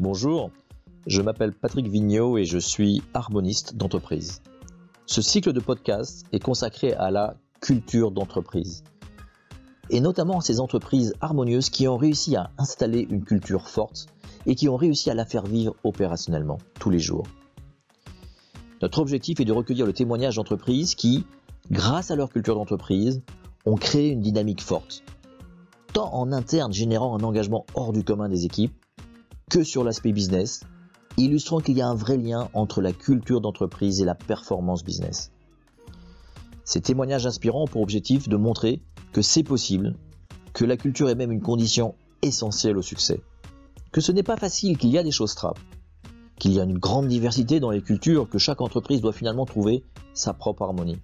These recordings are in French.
Bonjour, je m'appelle Patrick Vigneault et je suis harmoniste d'entreprise. Ce cycle de podcast est consacré à la culture d'entreprise et notamment à ces entreprises harmonieuses qui ont réussi à installer une culture forte et qui ont réussi à la faire vivre opérationnellement tous les jours. Notre objectif est de recueillir le témoignage d'entreprises qui, grâce à leur culture d'entreprise, ont créé une dynamique forte, tant en interne générant un engagement hors du commun des équipes, que sur l'aspect business, illustrant qu'il y a un vrai lien entre la culture d'entreprise et la performance business. Ces témoignages inspirants ont pour objectif de montrer que c'est possible, que la culture est même une condition essentielle au succès, que ce n'est pas facile, qu'il y a des choses trappes, qu'il y a une grande diversité dans les cultures, que chaque entreprise doit finalement trouver sa propre harmonie.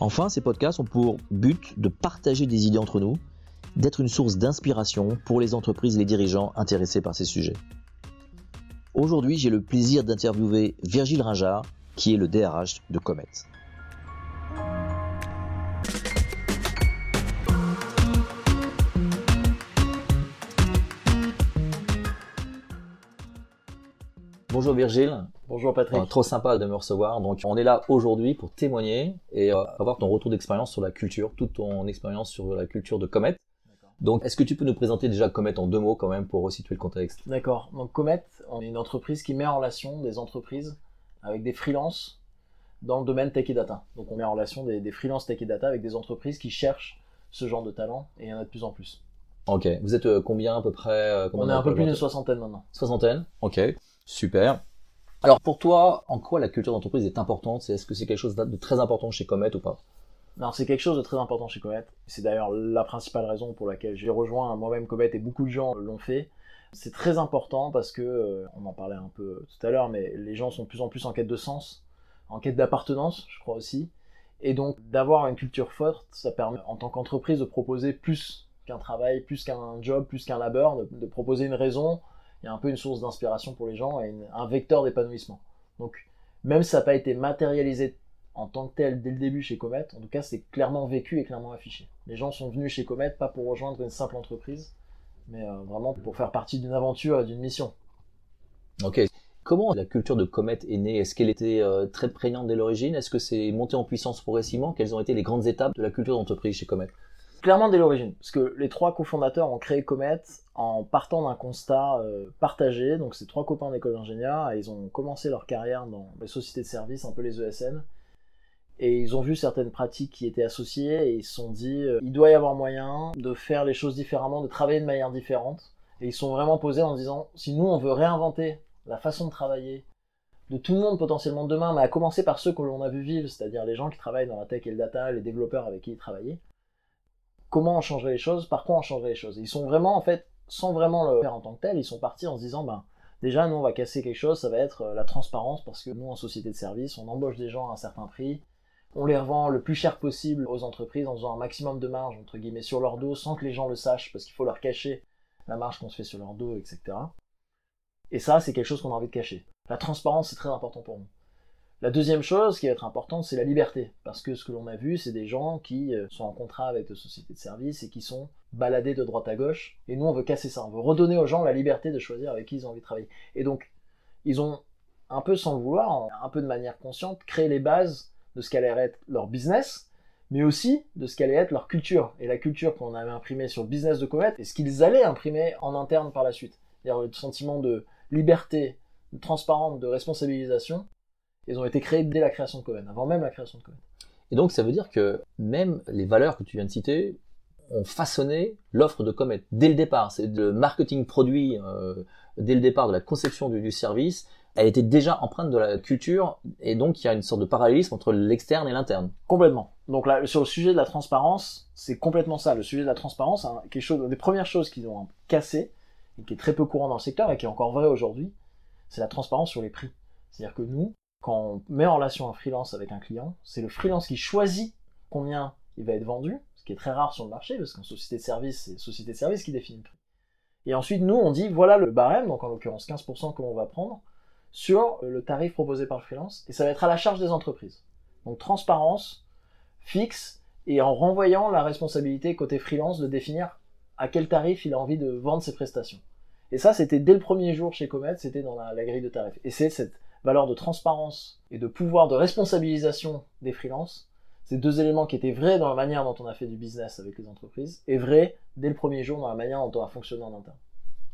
Enfin, ces podcasts ont pour but de partager des idées entre nous, d'être une source d'inspiration pour les entreprises et les dirigeants intéressés par ces sujets. Aujourd'hui, j'ai le plaisir d'interviewer Virgile Ringard, qui est le DRH de Comet. Bonjour Virgile. Bonjour Patrick. Euh, trop sympa de me recevoir. Donc on est là aujourd'hui pour témoigner et euh, avoir ton retour d'expérience sur la culture, toute ton expérience sur la culture de Comet. Donc est-ce que tu peux nous présenter déjà Comet en deux mots quand même pour resituer le contexte? D'accord. Donc Comet, on est une entreprise qui met en relation des entreprises avec des freelances dans le domaine tech et data. Donc on met en relation des, des freelances tech et data avec des entreprises qui cherchent ce genre de talent et il y en a de plus en plus. Ok. Vous êtes euh, combien à peu près On est un peu plus d'une soixantaine maintenant. Soixantaine? Ok. Super. Alors pour toi, en quoi la culture d'entreprise est importante? Est-ce que c'est quelque chose de très important chez Comet ou pas? C'est quelque chose de très important chez Comet. C'est d'ailleurs la principale raison pour laquelle j'ai rejoint moi-même Comet et beaucoup de gens l'ont fait. C'est très important parce que, euh, on en parlait un peu tout à l'heure, mais les gens sont de plus en plus en quête de sens, en quête d'appartenance, je crois aussi. Et donc, d'avoir une culture forte, ça permet en tant qu'entreprise de proposer plus qu'un travail, plus qu'un job, plus qu'un labeur, de, proposer une raison, il y a un peu une source d'inspiration pour les gens et un vecteur d'épanouissement. Donc, même si ça n'a pas été matérialisé en tant que tel dès le début chez Comet, en tout cas, c'est clairement vécu et clairement affiché. Les gens sont venus chez Comet pas pour rejoindre une simple entreprise, mais euh, vraiment pour faire partie d'une aventure et d'une mission. Ok. Comment la culture de Comet est née? Est-ce qu'elle était euh, très prégnante dès l'origine? Est-ce que c'est monté en puissance progressivement Quelles ont été les grandes étapes de la culture d'entreprise chez Comet? Clairement dès l'origine, parce que les trois cofondateurs ont créé Comet en partant d'un constat euh, partagé. Donc, c'est trois copains d'école d'ingénieur et ils ont commencé leur carrière dans les sociétés de services, un peu les ESN. Et ils ont vu certaines pratiques qui étaient associées et ils se sont dit, euh, il doit y avoir moyen de faire les choses différemment, de travailler de manière différente. Et ils sont vraiment posés en disant, si nous on veut réinventer la façon de travailler de tout le monde potentiellement demain, mais à commencer par ceux que l'on a vu vivre, c'est-à-dire les gens qui travaillent dans la tech et le data, les développeurs avec qui ils travaillaient, comment on changerait les choses, par quoi on changerait les choses? Ils sont vraiment, en fait, sans vraiment le faire en tant que tel, ils sont partis en se disant, ben, déjà, nous, on va casser quelque chose, ça va être euh, la transparence, parce que nous, en société de service, on embauche des gens à un certain prix, on les revend le plus cher possible aux entreprises en faisant un maximum de marge, entre guillemets, sur leur dos, sans que les gens le sachent, parce qu'il faut leur cacher la marge qu'on se fait sur leur dos, etc. Et ça, c'est quelque chose qu'on a envie de cacher. La transparence, c'est très important pour nous. La deuxième chose qui va être importante, c'est la liberté. Parce que ce que l'on a vu, c'est des gens qui euh, sont en contrat avec des sociétés de services et qui sont baladés de droite à gauche. Et nous, on veut casser ça. On veut redonner aux gens la liberté de choisir avec qui ils ont envie de travailler. Et donc, ils ont, un peu sans le vouloir, un peu de manière consciente, créé les bases de ce qu'allait être leur business, mais aussi de ce qu'allait être leur culture. Et la culture qu'on avait imprimée sur le business de Comet et ce qu'ils allaient imprimer en interne par la suite. C'est-à-dire le sentiment de liberté, de transparence, de responsabilisation ils ont été créés dès la création de Coven, avant même la création de Coven. Et donc ça veut dire que même les valeurs que tu viens de citer ont façonné l'offre de Comet dès le départ. C'est le marketing produit euh, dès le départ de la conception du, service. Elle était déjà empreinte de la culture et donc il y a une sorte de parallélisme entre l'externe et l'interne. Complètement. Donc là, sur le sujet de la transparence, c'est complètement ça. Le sujet de la transparence, hein, quelque chose, des premières choses qu'ils ont cassé et qui est très peu courant dans le secteur et qui est encore vrai aujourd'hui, c'est la transparence sur les prix. C'est-à-dire que nous, quand on met en relation un freelance avec un client, c'est le freelance qui choisit combien il va être vendu, ce qui est très rare sur le marché, parce qu'en société de service, c'est société de service qui définit le prix. Et ensuite, nous, on dit, voilà le barème, donc en l'occurrence 15% que l'on va prendre, sur le tarif proposé par le freelance, et ça va être à la charge des entreprises. Donc transparence, fixe, et en renvoyant la responsabilité côté freelance de définir à quel tarif il a envie de vendre ses prestations. Et ça, c'était dès le premier jour chez Comet, c'était dans la, grille de tarifs. Et c'est cette valeur de transparence et de pouvoir de responsabilisation des freelances, ces deux éléments qui étaient vrais dans la manière dont on a fait du business avec les entreprises, et vrais dès le premier jour dans la manière dont on a fonctionné en interne.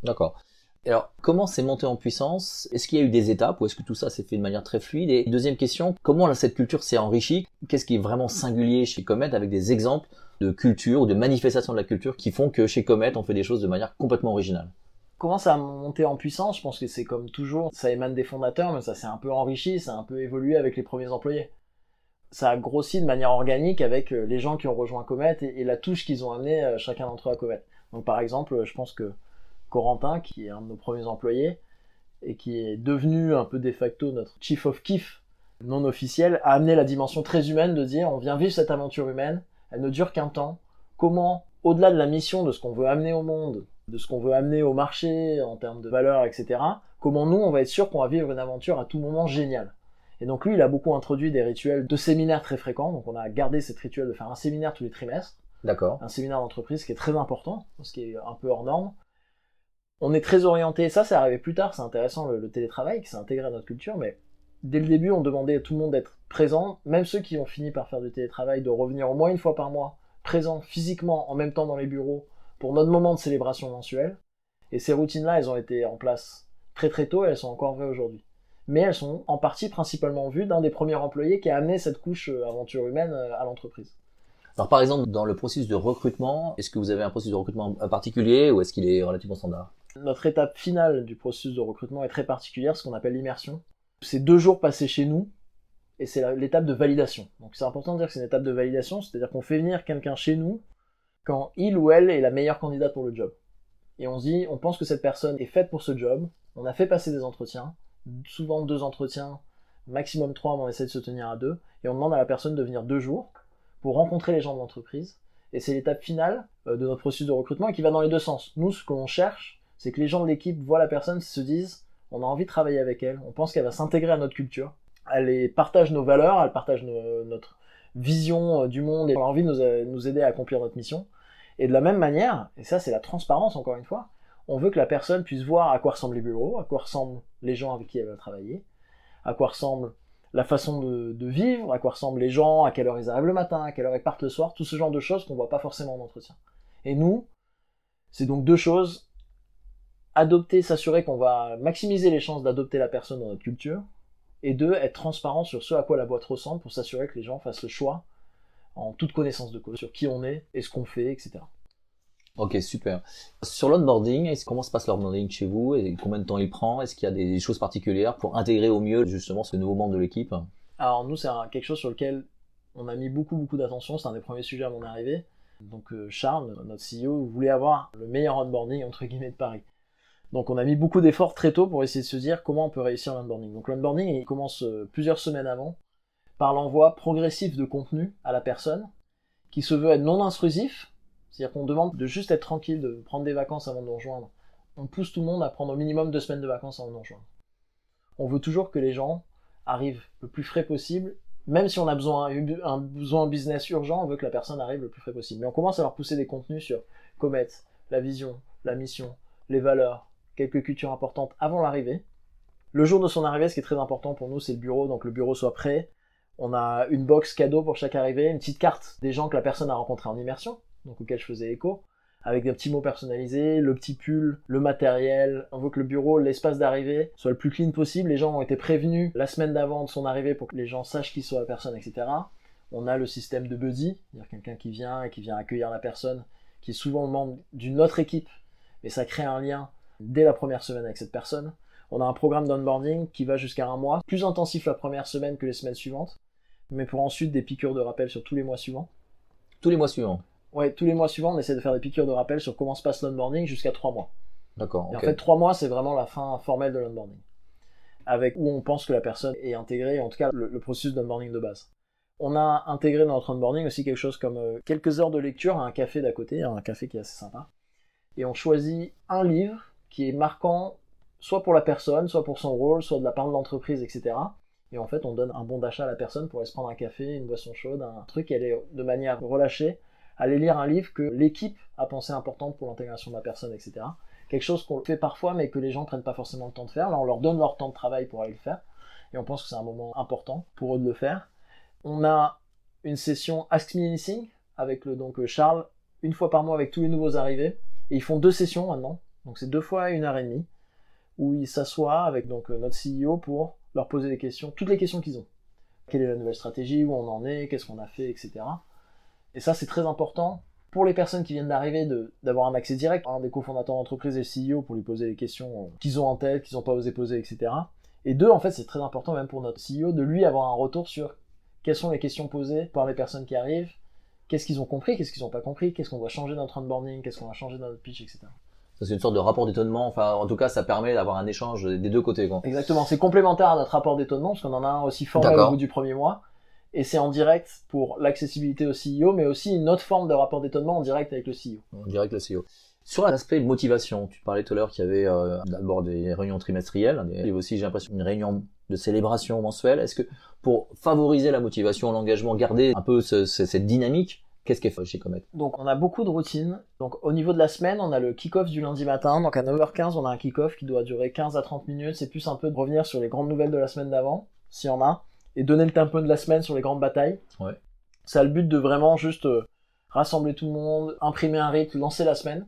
D'accord. Alors, comment c'est monté en puissance? Est-ce qu'il y a eu des étapes ou est-ce que tout ça s'est fait de manière très fluide? Et deuxième question, comment cette culture s'est enrichie? Qu'est-ce qui est vraiment singulier chez Comet avec des exemples de culture ou de manifestations de la culture qui font que chez Comet, on fait des choses de manière complètement originale? Comment ça a monté en puissance? Je pense que c'est comme toujours, ça émane des fondateurs, mais ça s'est un peu enrichi, ça a un peu évolué avec les premiers employés. Ça a grossi de manière organique avec euh, les gens qui ont rejoint Comet et, la touche qu'ils ont amené euh, chacun d'entre eux à Comet. Donc par exemple, je pense que Corentin, qui est un de nos premiers employés, et qui est devenu un peu de facto notre chief of kiff non officiel, a amené la dimension très humaine de dire on vient vivre cette aventure humaine, elle ne dure qu'un temps. Comment, au-delà de la mission, de ce qu'on veut amener au monde, de ce qu'on veut amener au marché en termes de valeur, etc., comment nous, on va être sûr qu'on va vivre une aventure à tout moment géniale. Et donc lui, il a beaucoup introduit des rituels de séminaires très fréquents. Donc on a gardé cette rituel de faire un séminaire tous les trimestres. D'accord. Un séminaire d'entreprise qui est très important, ce qui est un peu hors norme on est très orienté, ça c'est arrivé plus tard, c'est intéressant le, télétravail qui s'est intégré à notre culture, mais dès le début on demandait à tout le monde d'être présent, même ceux qui ont fini par faire du télétravail, de revenir au moins une fois par mois, présent physiquement en même temps dans les bureaux pour notre moment de célébration mensuelle. Et ces routines-là, elles ont été en place très très tôt et elles sont encore vraies aujourd'hui. Mais elles sont en partie principalement vues d'un des premiers employés qui a amené cette couche euh, aventure humaine euh, à l'entreprise. Alors par exemple, dans le processus de recrutement, est-ce que vous avez un processus de recrutement particulier ou est-ce qu'il est relativement standard? Notre étape finale du processus de recrutement est très particulière, ce qu'on appelle l'immersion. C'est deux jours passés chez nous, et c'est l'étape de validation. Donc c'est important de dire que c'est une étape de validation, c'est-à-dire qu'on fait venir quelqu'un chez nous quand il ou elle est la meilleure candidate pour le job. Et on se dit, on pense que cette personne est faite pour ce job, on a fait passer des entretiens, souvent deux entretiens, maximum trois, mais on essaie de se tenir à deux, et on demande à la personne de venir deux jours pour rencontrer les gens de l'entreprise. Et c'est l'étape finale euh, de notre processus de recrutement qui va dans les deux sens. Nous, ce que cherche, c'est que les gens de l'équipe voient la personne, se disent, on a envie de travailler avec elle, on pense qu'elle va s'intégrer à notre culture, elle partage nos valeurs, elle partage notre vision euh, du monde et elle a envie de euh, nous, aider à accomplir notre mission. Et de la même manière, et ça c'est la transparence encore une fois, on veut que la personne puisse voir à quoi ressemblent les bureaux, à quoi ressemblent les gens avec qui elle va travailler, à quoi ressemble la façon de, vivre, à quoi ressemblent les gens, à quelle heure ils arrivent le matin, à quelle heure ils partent le soir, tout ce genre de choses qu'on voit pas forcément en entretien. Et nous, c'est donc deux choses adopter, s'assurer qu'on va maximiser les chances d'adopter la personne dans notre culture, et deux, être transparent sur ce à quoi la boîte ressemble pour s'assurer que les gens fassent le choix en toute connaissance de cause sur qui on est et ce qu'on fait, etc. Ok, super. Sur l'onboarding, comment se passe l'onboarding chez vous et combien de temps il prend? Est-ce qu'il y a des choses particulières pour intégrer au mieux justement ce nouveau membre de l'équipe? Alors nous, c'est quelque chose sur lequel on a mis beaucoup beaucoup d'attention. C'est un des premiers sujets à mon arrivée. Donc euh, Charles, notre CEO, voulait avoir le meilleur onboarding entre guillemets de Paris. Donc on a mis beaucoup d'efforts très tôt pour essayer de se dire comment on peut réussir l'onboarding. Donc l'onboarding il commence euh, plusieurs semaines avant par l'envoi progressif de contenu à la personne qui se veut être non intrusif, c'est-à-dire qu'on demande de juste être tranquille, de prendre des vacances avant de nous rejoindre. On pousse tout le monde à prendre au minimum deux semaines de vacances avant de nous rejoindre. On veut toujours que les gens arrivent le plus frais possible, même si on a besoin un besoin business urgent, on veut que la personne arrive le plus frais possible. Mais on commence à leur pousser des contenus sur Comet, la vision, la mission, les valeurs, quelques cultures importantes avant l'arrivée. Le jour de son arrivée, ce qui est très important pour nous, c'est le bureau, donc le bureau soit prêt. On a une box cadeau pour chaque arrivée, une petite carte des gens que la personne a rencontrés en immersion, donc auquel je faisais écho, avec des petits mots personnalisés, le petit pull, le matériel. On veut que le bureau, l'espace d'arrivée, soit le plus clean possible. Les gens ont été prévenus la semaine d'avant de son arrivée pour que les gens sachent qui soit la personne, etc. On a le système de buddy, c'est-à-dire quelqu'un qui vient et qui vient accueillir la personne, qui est souvent membre d'une autre équipe, mais ça crée un lien dès la première semaine avec cette personne. On a un programme d'onboarding qui va jusqu'à un mois, plus intensif la première semaine que les semaines suivantes, mais pour ensuite des piqûres de rappel sur tous les mois suivants. Tous les mois suivants Ouais, tous les mois suivants, on essaie de faire des piqûres de rappel sur comment se passe l'onboarding jusqu'à trois mois. D'accord. En fait, trois mois, c'est vraiment la fin formelle de l'onboarding. Avec où on pense que la personne est intégrée, en tout cas le, processus d'onboarding de base. On a intégré dans notre onboarding aussi quelque chose comme euh, quelques heures de lecture à un café d'à côté, un café qui est assez sympa. Et on choisit un livre qui est marquant soit pour la personne, soit pour son rôle, soit de la part de l'entreprise, etc. Et en fait, on donne un bon d'achat à la personne pour aller se prendre un café, une boisson chaude, un truc, elle est de manière relâchée, aller lire un livre que l'équipe a pensé important pour l'intégration de la personne, etc. quelque chose qu'on fait parfois mais que les gens prennent pas forcément le temps de faire. Là, on leur donne leur temps de travail pour aller le faire et on pense que c'est un moment important pour eux de le faire. On a une session Ask Me Anything avec le donc Charles une fois par mois avec tous les nouveaux arrivés et ils font deux sessions maintenant. Donc c'est deux fois une heure et demie où ils s'assoient avec donc notre CEO pour leur poser des questions, toutes les questions qu'ils ont. Quelle est la nouvelle stratégie, où on en est, qu'est-ce qu'on a fait, etc. Et ça c'est très important pour les personnes qui viennent d'arriver d'avoir un accès direct à un des cofondateurs d'entreprise et CEO pour lui poser les questions qu'ils ont en tête, qu'ils n'ont pas osé poser, etc. Et deux, en fait, c'est très important même pour notre CEO de lui avoir un retour sur quelles sont les questions posées par les personnes qui arrivent, qu'est-ce qu'ils ont compris, qu'est-ce qu'ils n'ont pas compris, qu'est-ce qu'on doit changer dans notre onboarding, qu'est-ce qu'on va changer dans notre pitch, etc. C'est une sorte de rapport d'étonnement. Enfin, en tout cas, ça permet d'avoir un échange des deux côtés. Quoi. Exactement. C'est complémentaire à notre rapport d'étonnement parce qu'on en a un aussi formel au bout du premier mois. Et c'est en direct pour l'accessibilité au CEO, mais aussi une autre forme de rapport d'étonnement en direct avec le CEO. En direct avec le CEO. Sur l'aspect motivation, tu parlais tout à l'heure qu'il y avait euh, d'abord des réunions trimestrielles, il y avait aussi, j'ai l'impression, une réunion de célébration mensuelle. Est-ce que pour favoriser la motivation, l'engagement, garder un peu ce, cette dynamique, Qu'est-ce qui est chez Comet? Donc on a beaucoup de routines. Donc au niveau de la semaine, on a le kick-off du lundi matin. Donc à 9h15, on a un kick-off qui doit durer 15 à 30 minutes. C'est plus un peu de revenir sur les grandes nouvelles de la semaine d'avant, s'il y en a, et donner le tempo de la semaine sur les grandes batailles. Ouais. Ça a le but de vraiment juste euh, rassembler tout le monde, imprimer un rythme, lancer la semaine.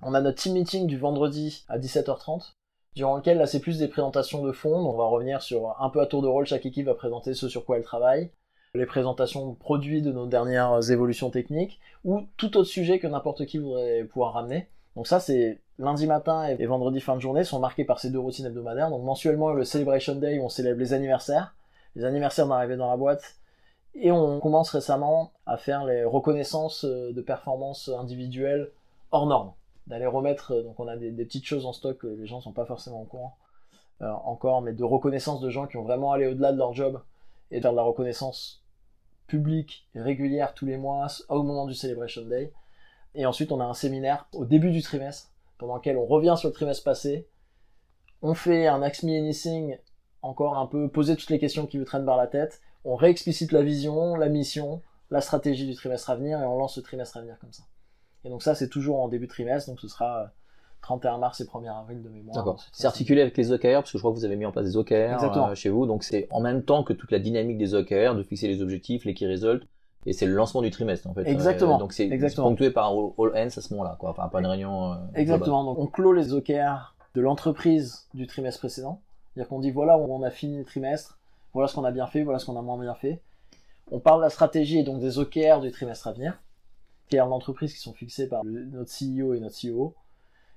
On a notre team meeting du vendredi à 17h30, durant lequel là c'est plus des présentations de fond. on va revenir sur un peu à tour de rôle, chaque équipe va présenter ce sur quoi elle travaille les présentations de produits de nos dernières évolutions techniques, ou tout autre sujet que n'importe qui voudrait pouvoir ramener. Donc ça, c'est lundi matin et vendredi fin de journée sont marqués par ces deux routines hebdomadaires. Donc mensuellement, le Celebration Day où on célèbre les anniversaires, les anniversaires d'arrivée dans la boîte, et on commence récemment à faire les reconnaissances de performances individuelles hors normes. D'aller remettre, donc on a des, petites choses en stock que les gens sont pas forcément au courant euh, encore, mais de reconnaissance de gens qui ont vraiment allé au-delà de leur job et faire de la reconnaissance publique régulière tous les mois au moment du Celebration Day. Et ensuite, on a un séminaire au début du trimestre pendant lequel on revient sur le trimestre passé. On fait un Ask Anything, encore un peu poser toutes les questions qui vous traînent par la tête. On réexplicite la vision, la mission, la stratégie du trimestre à venir et on lance le trimestre à venir comme ça. Et donc ça, c'est toujours en début de trimestre, donc ce sera 31 mars et 1er avril de mémoire. D'accord. C'est articulé avec les OKR parce que je crois que vous avez mis en place des OKR euh, chez vous. Donc c'est en même temps que toute la dynamique des OKR, de fixer les objectifs, les key results. Et c'est le lancement du trimestre en fait. Exactement. Euh, donc c'est ponctué par all hands à ce moment-là, quoi. Enfin, pas une réunion. Euh, Exactement. Donc on clôt les OKR de l'entreprise du trimestre précédent. C'est-à-dire qu'on dit voilà on a fini le trimestre, voilà ce qu'on a bien fait, voilà ce qu'on a moins bien fait. On parle de la stratégie et donc des OKR du trimestre à venir, qui est l'entreprise qui sont fixés par notre CEO et notre CEO.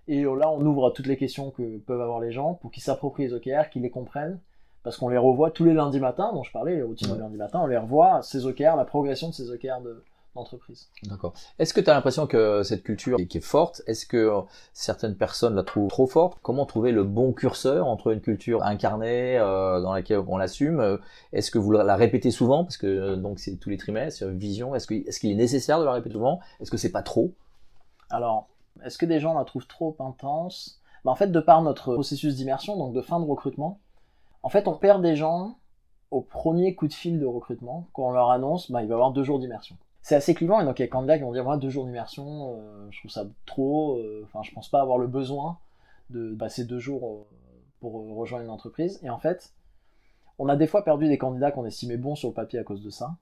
Et là, on ouvre à toutes les questions que peuvent avoir les gens pour qu'ils s'approprient les OKR, qu'ils les comprennent. Parce qu'on les revoit tous les lundis matins, dont je parlais, les routines du lundi matin, on les revoit, ces OKR, la progression de ces OKR de, d'entreprise. D'accord. Est-ce que tu as l'impression que cette culture qui est forte, est-ce que certaines personnes la trouvent trop forte? Comment trouver le bon curseur entre une culture incarnée euh, dans laquelle on l'assume? Est-ce que vous la répétez souvent? Parce que donc c'est tous les trimestres, vision. Est-ce qu'il est nécessaire de la répéter souvent? Est-ce que c'est pas trop? Alors, est-ce que des gens la trouvent trop intense? Bah, En fait, de par notre processus d'immersion, donc de fin de recrutement, en fait, on perd des gens au premier coup de fil de recrutement. Quand on leur annonce, bah, il va y avoir deux jours d'immersion. C'est assez clivant, et donc il y a des candidats qui vont dire, moi, deux jours d'immersion, euh, je trouve ça trop, euh, enfin, je pense pas avoir le besoin de passer deux jours euh, pour rejoindre une entreprise. Et en fait, on a des fois perdu des candidats qu'on estimait bons sur le papier à cause de ça.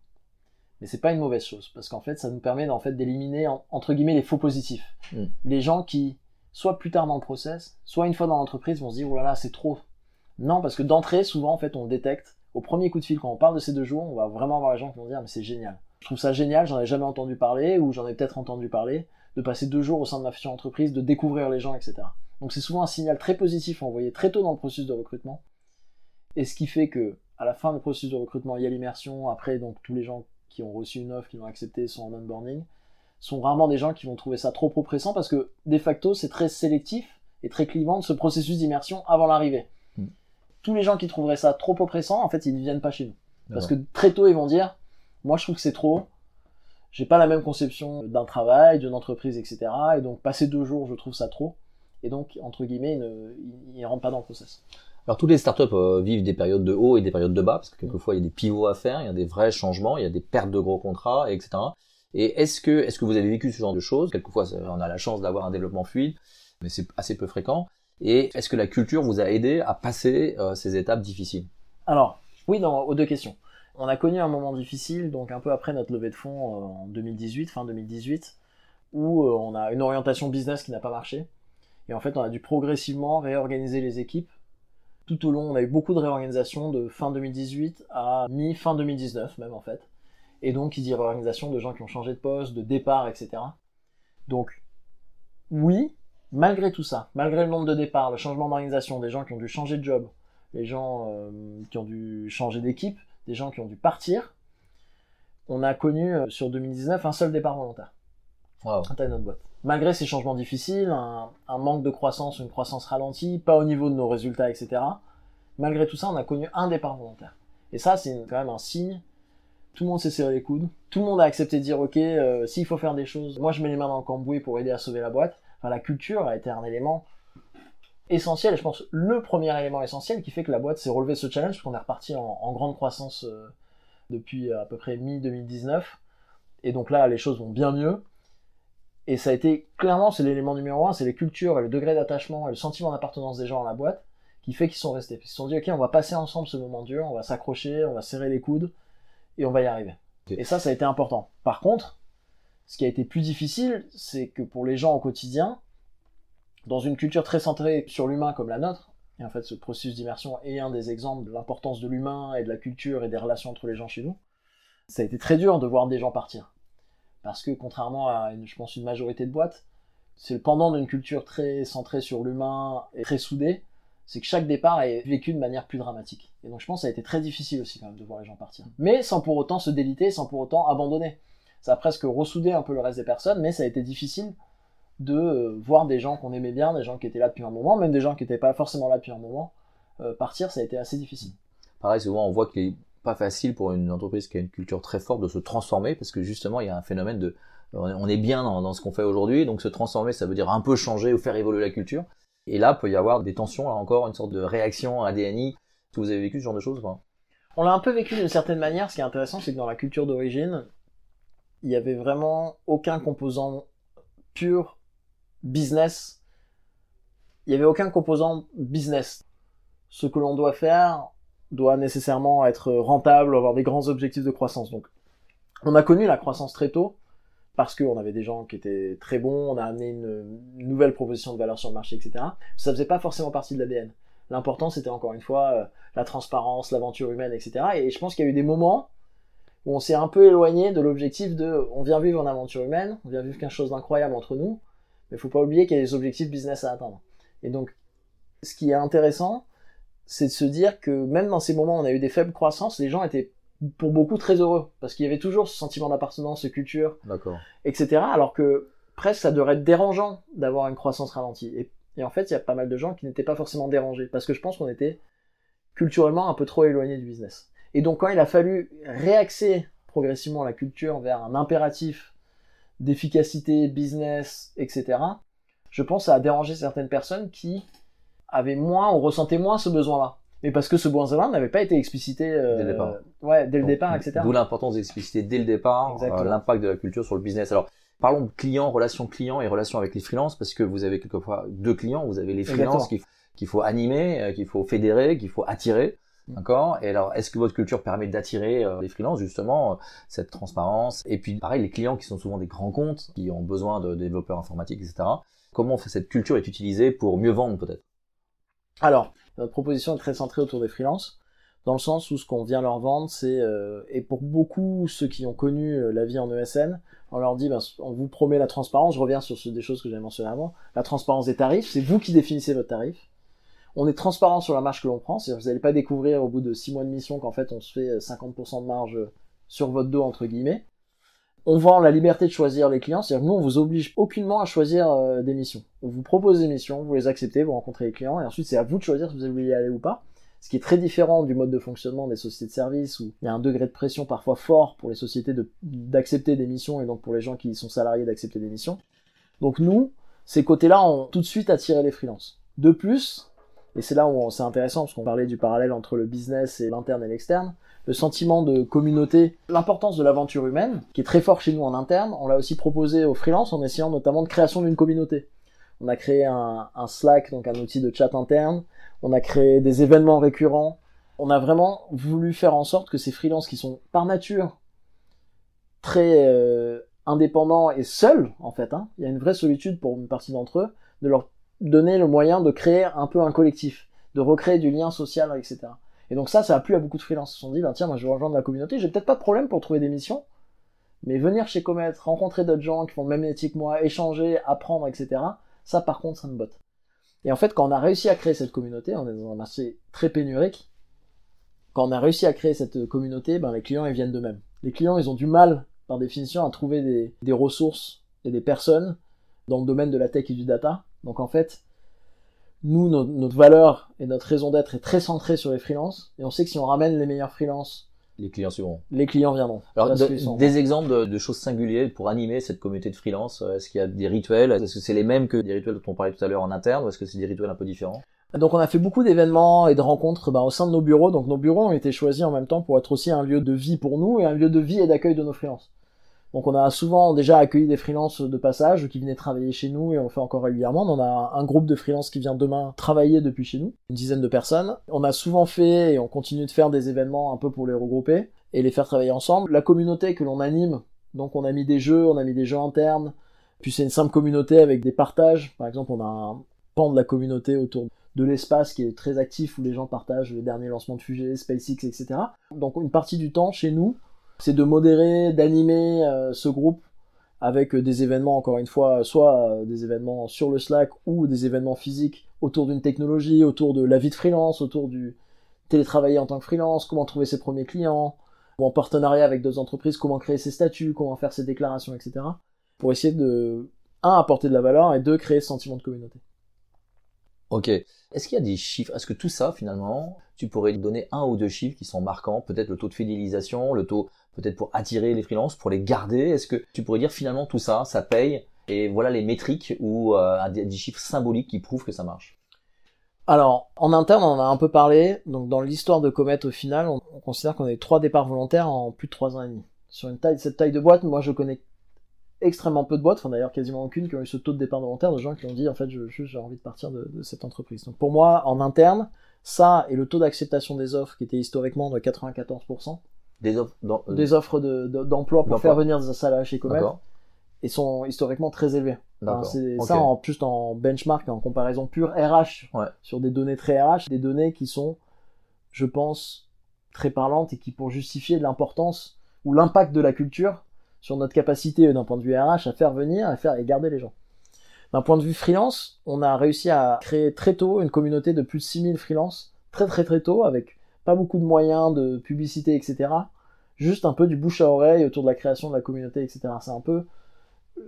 Mais c'est pas une mauvaise chose parce qu'en fait ça nous permet en fait d'éliminer entre guillemets les faux positifs. Mm. les gens qui soit plus tard dans le process soit une fois dans l'entreprise vont se dire oh là là c'est trop. Non parce que d'entrée souvent en fait on le détecte. Au premier coup de fil quand on parle de ces deux jours on va vraiment avoir les gens qui vont dire mais c'est génial je trouve ça génial j'en ai jamais entendu parler ou j'en ai peut-être entendu parler de passer deux jours au sein de ma future entreprise de découvrir les gens etc donc c'est souvent un signal très positif envoyé très tôt dans le processus de recrutement et ce qui fait que à la fin du processus de recrutement il y a l'immersion après donc tous les gens qui ont reçu une offre, qui l'ont accepté, sont en onboarding, sont rarement des gens qui vont trouver ça trop oppressant parce que de facto c'est très sélectif et très clivant de ce processus d'immersion avant l'arrivée. Hmm. Tous les gens qui trouveraient ça trop oppressant, en fait, ils ne viennent pas chez nous. Parce que très tôt, ils vont dire, moi je trouve que c'est trop, j'ai pas la même conception d'un travail, d'une entreprise, etc. Et donc passer deux jours, je trouve ça trop. Et donc, entre guillemets, ils ne rentrent pas dans le process. Alors toutes les startups euh, vivent des périodes de haut et des périodes de bas, parce que quelquefois il y a des pivots à faire, il y a des vrais changements, il y a des pertes de gros contrats, etc. Et est-ce que est-ce que vous avez vécu ce genre de choses? Quelquefois on a la chance d'avoir un développement fluide. mais c'est assez peu fréquent. Et est-ce que la culture vous a aidé à passer euh, ces étapes difficiles? Alors, oui, dans, aux deux questions. On a connu un moment difficile, donc un peu après notre levée de fonds euh, en 2018, fin 2018, où euh, on a une orientation business qui n'a pas marché. Et en fait, on a dû progressivement réorganiser les équipes. Tout au long, on a eu beaucoup de réorganisation de fin 2018 à mi-fin 2019 même en fait. Et donc, il dit réorganisation de gens qui ont changé de poste, de départ, etc. Donc, oui, malgré tout ça, malgré le nombre de départs, le changement d'organisation, des gens qui ont dû changer de job, les gens euh, qui ont dû changer d'équipe, des gens qui ont dû partir, on a connu euh, sur 2019 un seul départ volontaire. Wow. Boîte. Malgré ces changements difficiles, un, un, manque de croissance, une croissance ralentie, pas au niveau de nos résultats, etc. Malgré tout ça, on a connu un départ volontaire. Et ça, c'est quand même un signe. Tout le monde s'est serré les coudes. Tout le monde a accepté de dire, ok, euh, s'il faut faire des choses, moi je mets les mains dans le cambouis pour aider à sauver la boîte. Enfin, la culture a été un élément essentiel, et je pense le premier élément essentiel qui fait que la boîte s'est relevée ce challenge, puisqu'on est reparti en, en, grande croissance euh, depuis à peu près mi-2019. Et donc là, les choses vont bien mieux. Et ça a été, clairement, c'est l'élément numéro un, c'est les cultures et le degré d'attachement et le sentiment d'appartenance des gens à la boîte qui fait qu'ils sont restés. Ils se sont dit, ok, on va passer ensemble ce moment dur, on va s'accrocher, on va serrer les coudes et on va y arriver. Okay. Et ça, ça a été important. Par contre, ce qui a été plus difficile, c'est que pour les gens au quotidien, dans une culture très centrée sur l'humain comme la nôtre, et en fait ce processus d'immersion est un des exemples de l'importance de l'humain et de la culture et des relations entre les gens chez nous, ça a été très dur de voir des gens partir. Parce que contrairement à, je pense, une majorité de boîtes, c'est le pendant d'une culture très centrée sur l'humain et très soudée, c'est que chaque départ est vécu de manière plus dramatique. Et donc je pense que ça a été très difficile aussi quand même de voir les gens partir. Mais sans pour autant se déliter, sans pour autant abandonner. Ça a presque ressoudé un peu le reste des personnes, mais ça a été difficile de euh, voir des gens qu'on aimait bien, des gens qui étaient là depuis un moment, même des gens qui n'étaient pas forcément là depuis un moment, euh, partir, ça a été assez difficile. Pareil, souvent on voit qu'il est pas facile pour une entreprise qui a une culture très forte de se transformer, parce que justement il y a un phénomène de on est bien dans, dans ce qu'on fait aujourd'hui, donc se transformer, ça veut dire un peu changer ou faire évoluer la culture. Et là, peut y avoir des tensions, là encore, une sorte de réaction à DNI. Est-ce que vous avez vécu ce genre de choses quoi On l'a un peu vécu d'une certaine manière. Ce qui est intéressant, c'est que dans la culture d'origine, il y avait vraiment aucun composant pur business. Il y avait aucun composant business. Ce que l'on doit faire doit nécessairement être rentable, avoir des grands objectifs de croissance. Donc, on a connu la croissance très tôt parce qu'on avait des gens qui étaient très bons, on a amené une, une, nouvelle proposition de valeur sur le marché, etc. Ça faisait pas forcément partie de l'ADN. L'important, c'était encore une fois euh, la transparence, l'aventure humaine, etc. Et je pense qu'il y a eu des moments où on s'est un peu éloigné de l'objectif de on vient vivre une aventure humaine, on vient vivre quelque chose d'incroyable entre nous, mais il faut pas oublier qu'il y a des objectifs business à atteindre. Et donc, ce qui est intéressant, c'est de se dire que même dans ces moments où on a eu des faibles croissances, les gens étaient pour beaucoup très heureux parce qu'il y avait toujours ce sentiment d'appartenance, de culture, etc. Alors que presque ça devrait être dérangeant d'avoir une croissance ralentie. Et, et en fait, il y a pas mal de gens qui n'étaient pas forcément dérangés parce que je pense qu'on était culturellement un peu trop éloigné du business. Et donc quand il a fallu réaxer progressivement la culture vers un impératif d'efficacité, business, etc., je pense que ça a dérangé certaines personnes qui avaient moins ou ressentaient moins ce besoin-là mais parce que ce besoin n'avait pas été explicité euh, dès le départ. Ouais, dès le départ, etc. D'où l'importance d'expliciter dès le départ euh, l'impact de la culture sur le business. Alors, parlons de clients, relations clients et relations avec les freelances, parce que vous avez quelquefois deux clients. Vous avez les freelances qu'il qu'il faut animer, euh, qu'il faut fédérer, qu'il faut attirer. Mm. D'accord Et alors, est-ce que votre culture permet d'attirer euh, les freelances, justement, euh, cette transparence? Et puis, pareil, les clients qui sont souvent des grands comptes, qui ont besoin de développeurs informatiques, etc. Comment cette culture est utilisée pour mieux vendre, peut-être? Alors, notre proposition est très centrée autour des freelances, dans le sens où ce qu'on vient leur vendre, c'est euh, et pour beaucoup ceux qui ont connu la vie en ESN, on leur dit, ben, on vous promet la transparence. Je reviens sur ce, des choses que j'avais mentionnées avant. La transparence des tarifs, c'est vous qui définissez votre tarif. On est transparent sur la marge que l'on prend, c'est-à-dire que vous n'allez pas découvrir au bout de six mois de mission qu'en fait on se fait 50% de marge sur votre dos entre guillemets. On vend la liberté de choisir les clients, c'est-à-dire que nous on vous oblige aucunement à choisir euh, des missions. On vous propose des missions, vous les acceptez, vous rencontrez les clients et ensuite c'est à vous de choisir si vous voulez y aller ou pas. Ce qui est très différent du mode de fonctionnement des sociétés de services où il y a un degré de pression parfois fort pour les sociétés d'accepter des missions et donc pour les gens qui sont salariés d'accepter des missions. Donc nous, ces côtés-là ont tout de suite attiré les freelances. De plus, et c'est là où c'est intéressant parce qu'on parlait du parallèle entre le business et l'interne et l'externe, le sentiment de communauté, l'importance de l'aventure humaine, qui est très fort chez nous en interne, on l'a aussi proposé aux freelances en essayant notamment de création d'une communauté. On a créé un, Slack, donc un outil de chat interne. On a créé des événements récurrents. On a vraiment voulu faire en sorte que ces freelances qui sont par nature très euh, indépendants et seuls, en fait, hein, il y a une vraie solitude pour une partie d'entre eux, de leur donner le moyen de créer un peu un collectif, de recréer du lien social, etc. Et donc ça, ça a plu à beaucoup de freelances. Ils se sont dit, ben tiens, moi je vais rejoindre la communauté, j'ai peut-être pas de problème pour trouver des missions, mais venir chez Comet, rencontrer d'autres gens qui font le même métier que moi, échanger, apprendre, etc. Ça, par contre, ça me botte. Et en fait, quand on a réussi à créer cette communauté, on est dans un marché très pénurique. Quand on a réussi à créer cette communauté, ben les clients ils viennent d'eux-mêmes. Les clients, ils ont du mal, par définition, à trouver des, des ressources et des personnes dans le domaine de la tech et du data. Donc en fait, nous, notre, notre valeur et notre raison d'être est très centrée sur les freelances. Et on sait que si on ramène les meilleurs freelances Les clients suivront. les clients viendront. Alors, de- sont- des exemples de, de choses singulières pour animer cette communauté de freelance. euh, Est-ce qu'il y a des rituels? Est-ce que c'est les mêmes que des rituels dont on parlait tout à l'heure en interne ou est-ce que c'est des rituels un peu différents? Donc on a fait beaucoup d'événements et de rencontres bah, au sein de nos bureaux. Donc nos bureaux ont été choisis en même temps pour être aussi un lieu de vie pour nous et un lieu de vie et d'accueil de nos freelances. Donc on a souvent déjà accueilli des freelances de passage qui venaient travailler chez nous et on le fait encore régulièrement. On a un groupe de freelances qui vient demain travailler depuis chez nous, une dizaine de personnes. On a souvent fait et on continue de faire des événements un peu pour les regrouper et les faire travailler ensemble. La communauté que l'on anime, donc on a mis des jeux, on a mis des jeux internes. Puis c'est une simple communauté avec des partages. Par exemple, on a un pan de la communauté autour de l'espace qui est très actif où les gens partagent les derniers lancements de fusées, SpaceX, etc. Donc une partie du temps chez nous, c'est de modérer, d'animer euh, ce groupe avec euh, des événements, encore une fois, soit euh, des événements sur le Slack ou des événements physiques autour d'une technologie, autour de la vie de freelance, autour du télétravailler en tant que freelance, comment trouver ses premiers clients, ou en partenariat avec d'autres entreprises, comment créer ses statuts, comment faire ses déclarations, etc. Pour essayer de, un, apporter de la valeur et deux, créer ce sentiment de communauté. Ok. Est-ce qu'il y a des chiffres? Est-ce que tout ça, finalement, tu pourrais donner un ou deux chiffres qui sont marquants? Peut-être le taux de fidélisation, le taux peut-être pour attirer les freelances, pour les garder? Est-ce que tu pourrais dire finalement tout ça, ça paye? Et voilà les métriques ou euh, des, chiffres symboliques qui prouvent que ça marche Alors, en interne, on en a un peu parlé. Donc, dans l'histoire de Comet, au final, on, on considère qu'on a eu trois départs volontaires en plus de trois ans et demi. Sur une taille, cette taille de boîte, moi, je connais extrêmement peu de boîtes, enfin d'ailleurs quasiment aucune, qui ont eu ce taux de départ volontaire de gens qui ont dit, en fait, je, j'ai envie de partir de, de cette entreprise. Donc, pour moi, en interne, ça et le taux d'acceptation des offres, qui était historiquement de 94%, Des offres dans, euh, des offres de- de- d'emploi pour faire venir des salariés chez Comet, et sont historiquement très élevés. Enfin, c'est ça en juste en benchmark, en comparaison pure RH Ouais. sur des données très RH, des données qui sont, je pense, très parlantes et qui pour justifier l'importance ou l'impact de la culture sur notre capacité d'un point de vue RH à faire venir, à faire et garder les gens. D'un point de vue freelance, on a réussi à créer très tôt une communauté de plus de 6000 freelance, très très très tôt, avec pas beaucoup de moyens de publicité, etc. Juste un peu du bouche à oreille autour de la création de la communauté, etc. C'est un peu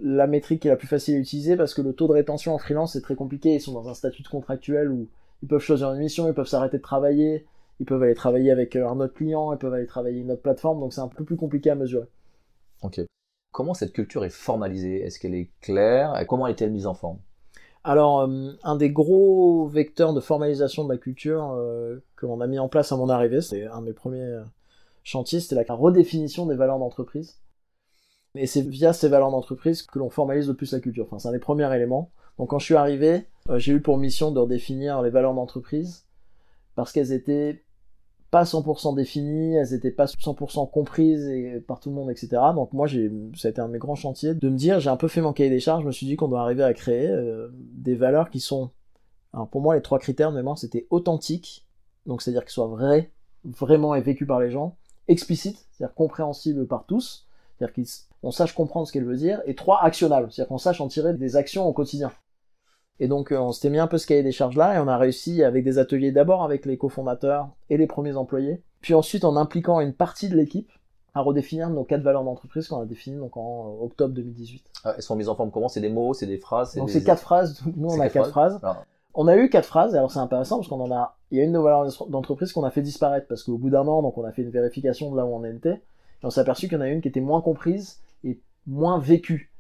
la métrique qui est la plus facile à utiliser parce que le taux de rétention en freelance est très compliqué. Ils sont dans un statut de contractuel où ils peuvent choisir une mission, ils peuvent s'arrêter de travailler, ils peuvent aller travailler avec euh, un autre client, ils peuvent aller travailler une autre plateforme, donc c'est un peu plus compliqué à mesurer. Ok. Comment cette culture est formalisée? Est-ce qu'elle est claire? Comment est-elle mise en forme? Alors, euh, un des gros vecteurs de formalisation de la culture euh, que l'on a mis en place à mon arrivée, c'est un de mes premiers euh, chantiers, c'était la redéfinition des valeurs d'entreprise. Et c'est via ces valeurs d'entreprise que l'on formalise le plus la culture. Enfin, c'est un des premiers éléments. Donc, quand je suis arrivé, j'ai eu pour mission de redéfinir les valeurs d'entreprise parce qu'elles étaient pas 100% définies, elles étaient pas 100% comprises et, par tout le monde, etc. Donc moi, j'ai, ça a été un de mes grands chantiers de me dire, j'ai un peu fait mon cahier des charges, je me suis dit qu'on doit arriver à créer euh, des valeurs qui sont, pour moi, les trois critères de mémoire, c'était authentique, donc c'est-à-dire qu'ils soient vrais, vraiment et vécus par les gens, explicite, c'est-à-dire compréhensible par tous, c'est-à-dire qu'on sache comprendre ce qu'elle veut dire, et trois, actionnable, c'est-à-dire qu'on sache en tirer des actions au quotidien. Et donc, euh, on s'était mis un peu ce cahier des charges là, et on a réussi avec des ateliers d'abord avec les cofondateurs et les premiers employés, puis ensuite en impliquant une partie de l'équipe à redéfinir nos quatre valeurs d'entreprise qu'on a définies donc en euh, octobre 2018. Ah, Elles sont mises en forme comment? C'est des mots, c'est des phrases Donc des- c'est quatre phrases, nous on a quatre quatre phrases. On a eu quatre phrases, et alors c'est intéressant parce qu'on en a, il y a une de nos valeurs d'entreprise qu'on a fait disparaître parce qu'au bout d'un an, donc on a fait une vérification de là où on était, et on s'est aperçu qu'il y en a une qui était moins comprise et moins vécue.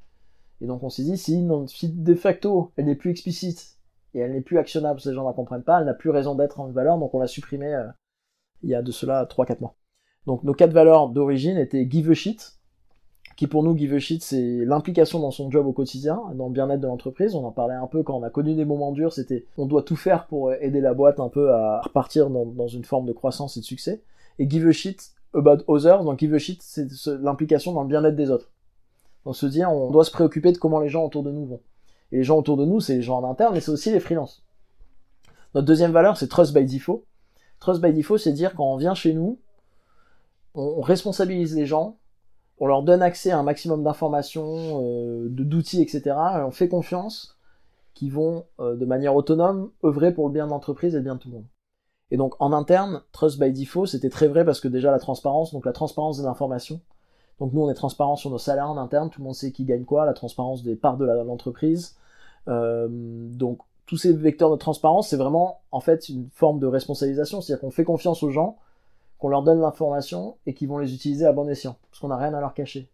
Et donc on s'est dit, si, de facto elle n'est plus explicite et elle n'est plus actionnable, ces gens ne la comprennent pas, elle n'a plus raison d'être en valeur, donc on l'a supprimée euh, il y a de cela 3-4 mois. Donc nos quatre valeurs d'origine étaient give a shit, qui pour nous, Give a Shit, c'est l'implication dans son job au quotidien, dans le bien-être de l'entreprise. On en parlait un peu quand on a connu des moments durs, c'était on doit tout faire pour aider la boîte un peu à repartir dans, dans une forme de croissance et de succès. Et Give a Shit about others, donc Give a Shit, c'est l'implication dans le bien-être des autres. Donc se dire, on doit se préoccuper de comment les gens autour de nous vont. Et les gens autour de nous, c'est les gens en interne, mais c'est aussi les freelances. Notre deuxième valeur, c'est Trust by Default. Trust by Default, c'est dire quand on vient chez nous, on, responsabilise les gens, on leur donne accès à un maximum d'informations, euh, d'outils, etc. Et on fait confiance qu'ils vont, euh, de manière autonome, œuvrer pour le bien de l'entreprise et le bien de tout le monde. Et donc en interne, Trust by Default, c'était très vrai parce que déjà la transparence, donc la transparence des informations. Donc nous, on est transparent sur nos salaires en interne, tout le monde sait qui gagne quoi, la transparence des parts de l'entreprise. Euh, donc tous ces vecteurs de transparence, c'est vraiment en fait une forme de responsabilisation, c'est-à-dire qu'on fait confiance aux gens, qu'on leur donne l'information et qu'ils vont les utiliser à bon escient, parce qu'on n'a rien à leur cacher.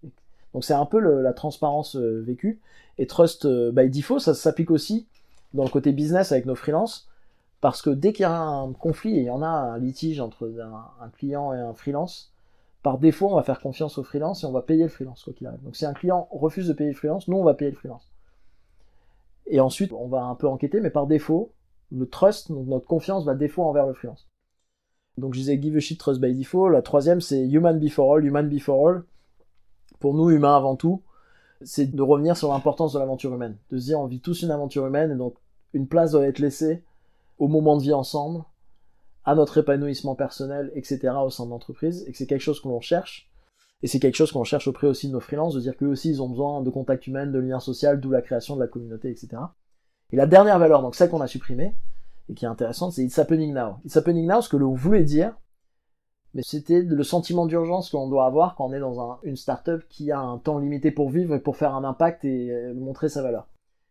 Donc c'est un peu la transparence euh, vécue. Et Trust euh, by Default, ça s'applique aussi dans le côté business avec nos freelances, parce que dès qu'il y a un conflit, et il y en a un litige entre un, client et un freelance, par défaut, on va faire confiance au freelance et on va payer le freelance, quoi qu'il arrive. Donc si un client refuse de payer le freelance, nous, on va payer le freelance. Et ensuite, on va un peu enquêter, mais par défaut, le trust, notre confiance va défaut envers le freelance. Donc je disais give a shit, trust by default. La troisième, c'est human before all, human before all. Pour nous, humains avant tout, c'est de revenir sur l'importance de l'aventure humaine. De se dire, on vit tous une aventure humaine, et donc une place doit être laissée au moment de vie ensemble, à notre épanouissement personnel, etc. au sein de l'entreprise, et que c'est quelque chose que l'on cherche. Et c'est quelque chose qu'on cherche auprès aussi de nos freelances, de dire qu'eux aussi ils ont besoin de contact humain, de lien social, d'où la création de la communauté, etc. Et la dernière valeur, donc celle qu'on a supprimée, et qui est intéressante, c'est It's happening now. It's happening now, ce que l'on voulait dire, mais c'était le sentiment d'urgence qu'on doit avoir quand on est dans un, une startup qui a un temps limité pour vivre et pour faire un impact et euh, montrer sa valeur.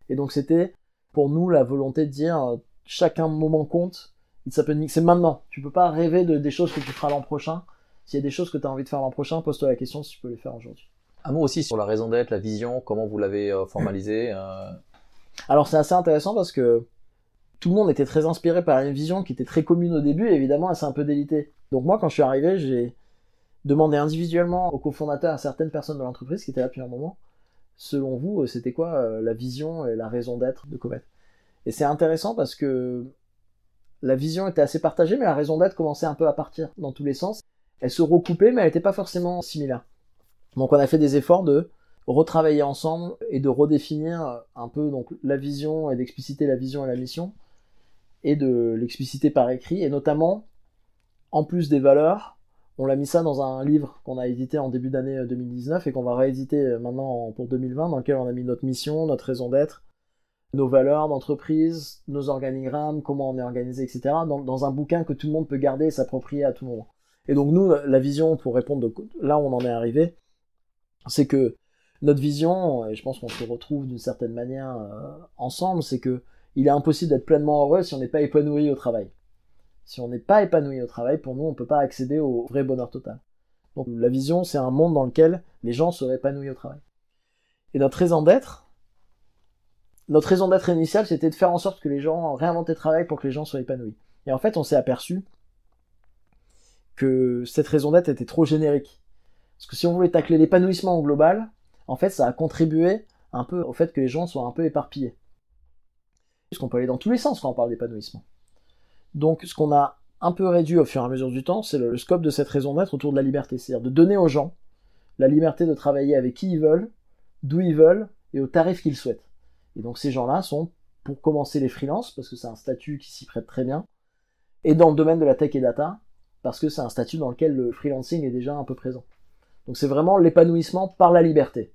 Et donc c'était pour nous la volonté de dire euh, chacun moment compte. It's happening, c'est maintenant. Tu peux pas rêver de des choses que tu feras l'an prochain. S'il y a des choses que tu as envie de faire l'an prochain, pose-toi la question si tu peux les faire aujourd'hui. Un mot aussi sur la raison d'être, la vision, comment vous l'avez euh, formalisé. Alors c'est assez intéressant parce que tout le monde était très inspiré par une vision qui était très commune au début, et évidemment, elle s'est un peu délitée. Donc moi, quand je suis arrivé, j'ai demandé individuellement aux cofondateurs, à certaines personnes de l'entreprise qui étaient là depuis un moment, selon vous, euh, c'était quoi euh, la vision et la raison d'être de Comet? Et c'est intéressant parce que la vision était assez partagée, mais la raison d'être commençait un peu à partir dans tous les sens. Elle se recoupait, mais elle n'était pas forcément similaire. Donc on a fait des efforts de retravailler ensemble et de redéfinir un peu donc la vision et d'expliciter la vision et la mission et de l'expliciter par écrit, et notamment, en plus des valeurs, on l'a mis ça dans un livre qu'on a édité en début d'année 2019 et qu'on va rééditer maintenant pour 2020, dans lequel on a mis notre mission, notre raison d'être, nos valeurs d'entreprise, nos organigrammes, comment on est organisé, etc. Dans, un bouquin que tout le monde peut garder et s'approprier à tout moment. Et donc nous, la vision, pour répondre de, là où on en est arrivé, c'est que notre vision, et je pense qu'on se retrouve d'une certaine manière euh, ensemble, c'est que il est impossible d'être pleinement heureux si on n'est pas épanoui au travail. Si on n'est pas épanoui au travail, pour nous, on ne peut pas accéder au vrai bonheur total. Donc la vision, c'est un monde dans lequel les gens seraient épanouis au travail. Et notre raison d'être, notre raison d'être initiale, c'était de faire en sorte que les gens réinventent le travail pour que les gens soient épanouis. Et en fait, on s'est aperçu que cette raison d'être était trop générique. Parce que si on voulait tacler l'épanouissement au global, en fait, ça a contribué un peu au fait que les gens soient un peu éparpillés puisqu'on peut aller dans tous les sens quand on parle d'épanouissement. Donc ce qu'on a un peu réduit au fur et à mesure du temps, c'est le, scope de cette raison d'être autour de la liberté, c'est-à-dire de donner aux gens la liberté de travailler avec qui ils veulent, d'où ils veulent et au tarif qu'ils souhaitent. Et donc ces gens-là sont pour commencer les freelances, parce que c'est un statut qui s'y prête très bien, et dans le domaine de la tech et data, parce que c'est un statut dans lequel le freelancing est déjà un peu présent. Donc c'est vraiment l'épanouissement par la liberté.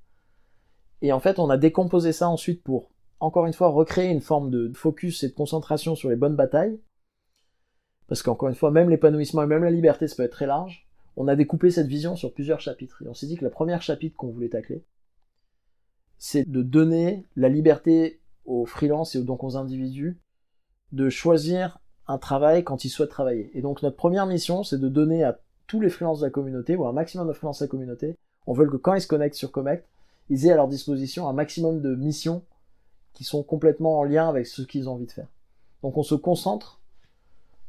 Et en fait, on a décomposé ça ensuite pour encore une fois, recréer une forme de focus et de concentration sur les bonnes batailles. Parce qu'encore une fois, même l'épanouissement et même la liberté, ça peut être très large. On a découpé cette vision sur plusieurs chapitres. Et on s'est dit que la première chapitre qu'on voulait tacler, c'est de donner la liberté aux freelances et donc aux individus de choisir un travail quand ils souhaitent travailler. Et donc notre première mission, c'est de donner à tous les freelances de la communauté, ou un maximum de freelances de la communauté, on veut que quand ils se connectent sur Comect, ils aient à leur disposition un maximum de missions qui sont complètement en lien avec ce qu'ils ont envie de faire. Donc on se concentre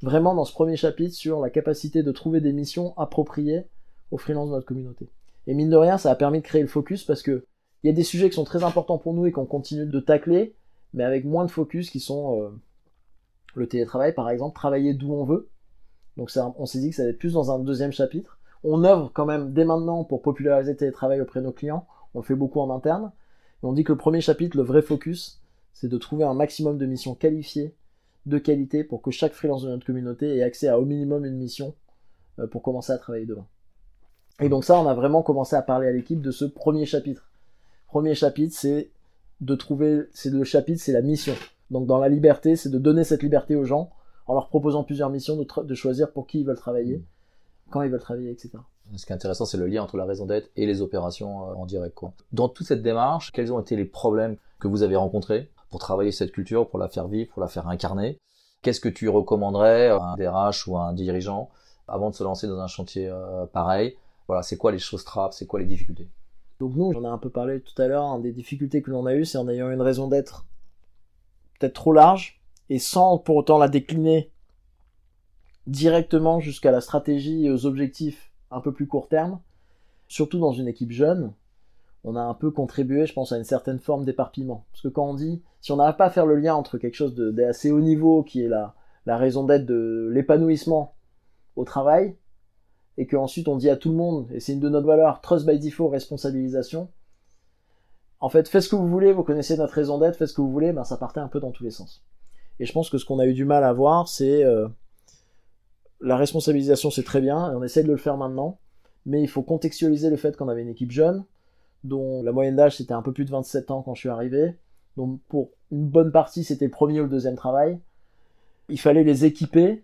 vraiment dans ce premier chapitre sur la capacité de trouver des missions appropriées aux freelances de notre communauté. Et mine de rien, ça a permis de créer le focus parce que il y a des sujets qui sont très importants pour nous et qu'on continue de tacler, mais avec moins de focus qui sont euh, le télétravail par exemple, travailler d'où on veut. Donc on s'est dit que ça allait être plus dans un deuxième chapitre. On œuvre quand même dès maintenant pour populariser le télétravail auprès de nos clients. On fait beaucoup en interne. On dit que le premier chapitre, le vrai focus, c'est de trouver un maximum de missions qualifiées, de qualité, pour que chaque freelance de notre communauté ait accès à au minimum une mission euh, pour commencer à travailler demain. Et donc ça, on a vraiment commencé à parler à l'équipe de ce premier chapitre. Premier chapitre, c'est de trouver, c'est le chapitre, c'est la mission. Donc dans la liberté, c'est de donner cette liberté aux gens en leur proposant plusieurs missions, de, de choisir pour qui ils veulent travailler, quand ils veulent travailler, etc. Ce qui est intéressant, c'est le lien entre la raison d'être et les opérations euh, en direct. Quoi. Dans toute cette démarche, quels ont été les problèmes que vous avez rencontrés pour travailler cette culture, pour la faire vivre, pour la faire incarner? Qu'est-ce que tu recommanderais à un DRH ou à un dirigeant avant de se lancer dans un chantier euh, pareil? Voilà, c'est quoi les choses trappes, c'est quoi les difficultés? Donc nous, j'en ai un peu parlé tout à l'heure, des difficultés que l'on a eues, c'est en ayant une raison d'être peut-être trop large, et sans pour autant la décliner directement jusqu'à la stratégie et aux objectifs un peu plus court terme, surtout dans une équipe jeune, on a un peu contribué, je pense, à une certaine forme d'éparpillement. Parce que quand on dit, si on n'arrive pas à faire le lien entre quelque chose d'assez haut niveau, qui est la, la raison d'être de l'épanouissement au travail, et qu'ensuite on dit à tout le monde, et c'est une de nos valeurs, trust by default, responsabilisation, en fait, faites ce que vous voulez, vous connaissez notre raison d'être, faites ce que vous voulez, ben ça partait un peu dans tous les sens. Et je pense que ce qu'on a eu du mal à voir, c'est euh, la responsabilisation, c'est très bien, et on essaie de le faire maintenant, mais il faut contextualiser le fait qu'on avait une équipe jeune, dont la moyenne d'âge c'était un peu plus de 27 ans quand je suis arrivé, donc pour une bonne partie c'était le premier ou le deuxième travail. Il fallait les équiper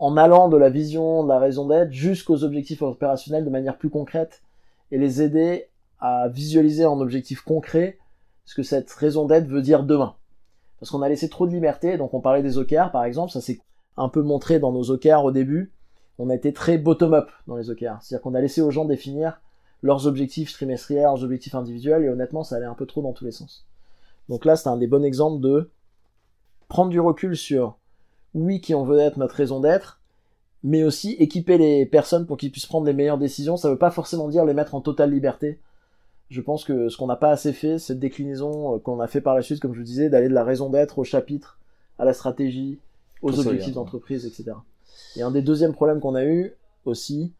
en allant de la vision, de la raison d'être jusqu'aux objectifs opérationnels de manière plus concrète et les aider à visualiser en objectifs concrets ce que cette raison d'être veut dire demain. Parce qu'on a laissé trop de liberté, donc on parlait des OKR par exemple, ça s'est un peu montré dans nos OKR au début, on a été très bottom-up dans les OKR, c'est-à-dire qu'on a laissé aux gens définir leurs objectifs trimestriels, leurs objectifs individuels, et honnêtement ça allait un peu trop dans tous les sens. Donc là c'est un des bons exemples de prendre du recul sur oui, qui on veut être notre raison d'être, mais aussi équiper les personnes pour qu'ils puissent prendre les meilleures décisions. Ça veut pas forcément dire les mettre en totale liberté. Je pense que ce qu'on n'a pas assez fait, cette déclinaison euh, qu'on a fait par la suite, comme je vous disais, d'aller de la raison d'être au chapitre, à la stratégie, aux objectifs d'entreprise, etc. Et un des deuxièmes problèmes qu'on a eu aussi,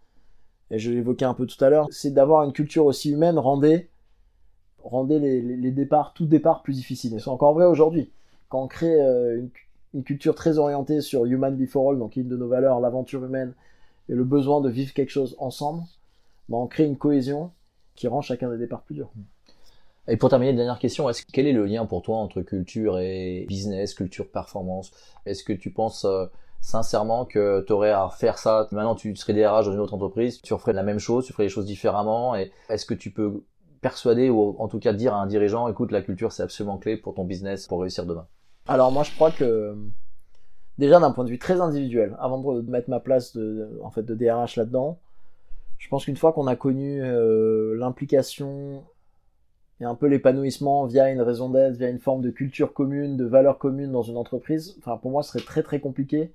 et je l'évoquais un peu tout à l'heure, c'est d'avoir une culture aussi humaine rendait, rendait les, les, départs, tout départ plus difficile. Et c'est encore vrai aujourd'hui. Quand on crée euh, une, une culture très orientée sur human before all, donc une de nos valeurs, l'aventure humaine et le besoin de vivre quelque chose ensemble, bah on crée une cohésion qui rend chacun des départs plus durs. Et pour terminer, dernière question, est-ce quel est le lien pour toi entre culture et business, culture performance? Est-ce que tu penses euh, sincèrement que tu aurais à faire ça Maintenant, tu serais DRH dans une autre entreprise, tu referais la même chose, tu ferais les choses différemment. Et est-ce que tu peux persuader ou en tout cas dire à un dirigeant, écoute, la culture c'est absolument clé pour ton business, pour réussir demain? Alors moi je crois que déjà d'un point de vue très individuel, avant de mettre ma place de, en fait de DRH là-dedans, je pense qu'une fois qu'on a connu euh, l'implication et un peu l'épanouissement via une raison d'être, via une forme de culture commune, de valeurs communes dans une entreprise, enfin pour moi ce serait très très compliqué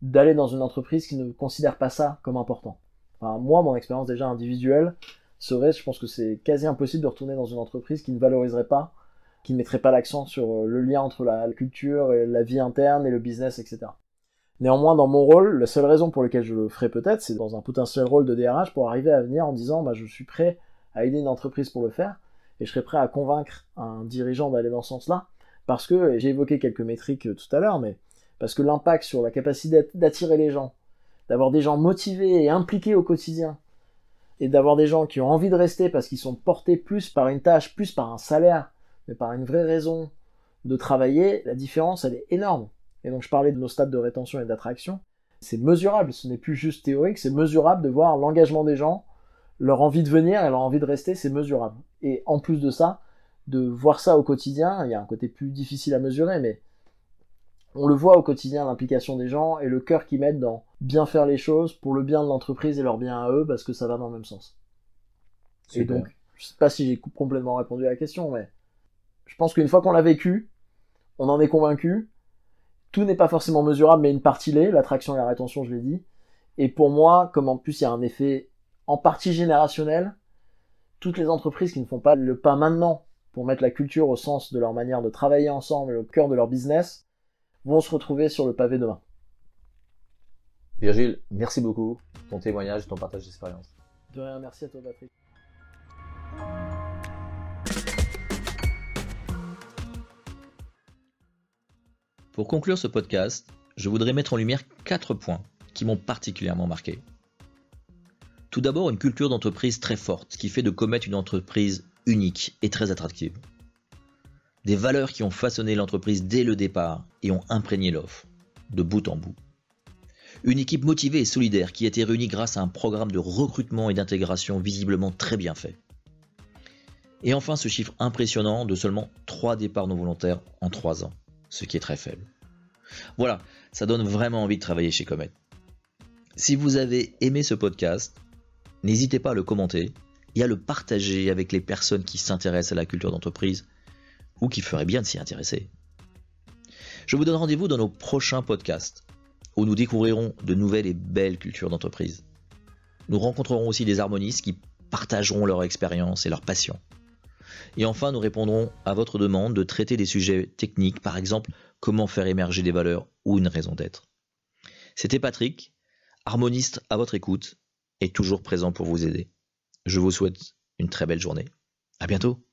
d'aller dans une entreprise qui ne considère pas ça comme important. Enfin, moi, mon expérience déjà individuelle serait, je pense que c'est quasi impossible de retourner dans une entreprise qui ne valoriserait pas qui ne mettrait pas l'accent sur euh, le lien entre la culture et la vie interne et le business, etc. Néanmoins, dans mon rôle, la seule raison pour laquelle je le ferai peut-être, c'est dans un potentiel rôle de DRH pour arriver à venir en disant, bah, je suis prêt à aider une entreprise pour le faire, et je serai prêt à convaincre un dirigeant d'aller dans ce sens-là, parce que, j'ai évoqué quelques métriques euh, tout à l'heure, mais parce que l'impact sur la capacité d'attirer les gens, d'avoir des gens motivés et impliqués au quotidien, et d'avoir des gens qui ont envie de rester parce qu'ils sont portés plus par une tâche, plus par un salaire, mais par une vraie raison de travailler, la différence, elle est énorme. Et donc je parlais de nos stades de rétention et d'attraction. C'est mesurable, ce n'est plus juste théorique, c'est mesurable de voir l'engagement des gens, leur envie de venir et leur envie de rester, c'est mesurable. Et en plus de ça, de voir ça au quotidien, il y a un côté plus difficile à mesurer, mais on le voit au quotidien, l'implication des gens et le cœur qu'ils mettent dans bien faire les choses pour le bien de l'entreprise et leur bien à eux, parce que ça va dans le même sens. Et donc, je sais pas si j'ai complètement répondu à la question, mais je pense qu'une fois qu'on l'a vécu, on en est convaincu. Tout n'est pas forcément mesurable, mais une partie l'est, l'attraction et la rétention, je l'ai dit. Et pour moi, comme en plus il y a un effet en partie générationnelle. Toutes les entreprises qui ne font pas le pas maintenant pour mettre la culture au sens de leur manière de travailler ensemble et au cœur de leur business vont se retrouver sur le pavé demain. Virgile, merci beaucoup pour ton témoignage et ton partage d'expérience. De rien, merci à toi Patrick. Pour conclure ce podcast, je voudrais mettre en lumière quatre points qui m'ont particulièrement marqué. Tout d'abord, une culture d'entreprise très forte qui fait de Comet une entreprise unique et très attractive. Des valeurs qui ont façonné l'entreprise dès le départ et ont imprégné l'offre, de bout en bout. Une équipe motivée et solidaire qui a été réunie grâce à un programme de recrutement et d'intégration visiblement très bien fait. Et enfin ce chiffre impressionnant de seulement 3 départs non volontaires en 3 ans, ce qui est très faible. Voilà, ça donne vraiment envie de travailler chez Comet. Si vous avez aimé ce podcast, n'hésitez pas à le commenter et à le partager avec les personnes qui s'intéressent à la culture d'entreprise ou qui feraient bien de s'y intéresser. Je vous donne rendez-vous dans nos prochains podcasts où nous découvrirons de nouvelles et belles cultures d'entreprise. Nous rencontrerons aussi des harmonistes qui partageront leur expérience et leur passion. Et enfin, nous répondrons à votre demande de traiter des sujets techniques, par exemple comment faire émerger des valeurs ou une raison d'être. C'était Patrick, harmoniste à votre écoute et toujours présent pour vous aider. Je vous souhaite une très belle journée. À bientôt!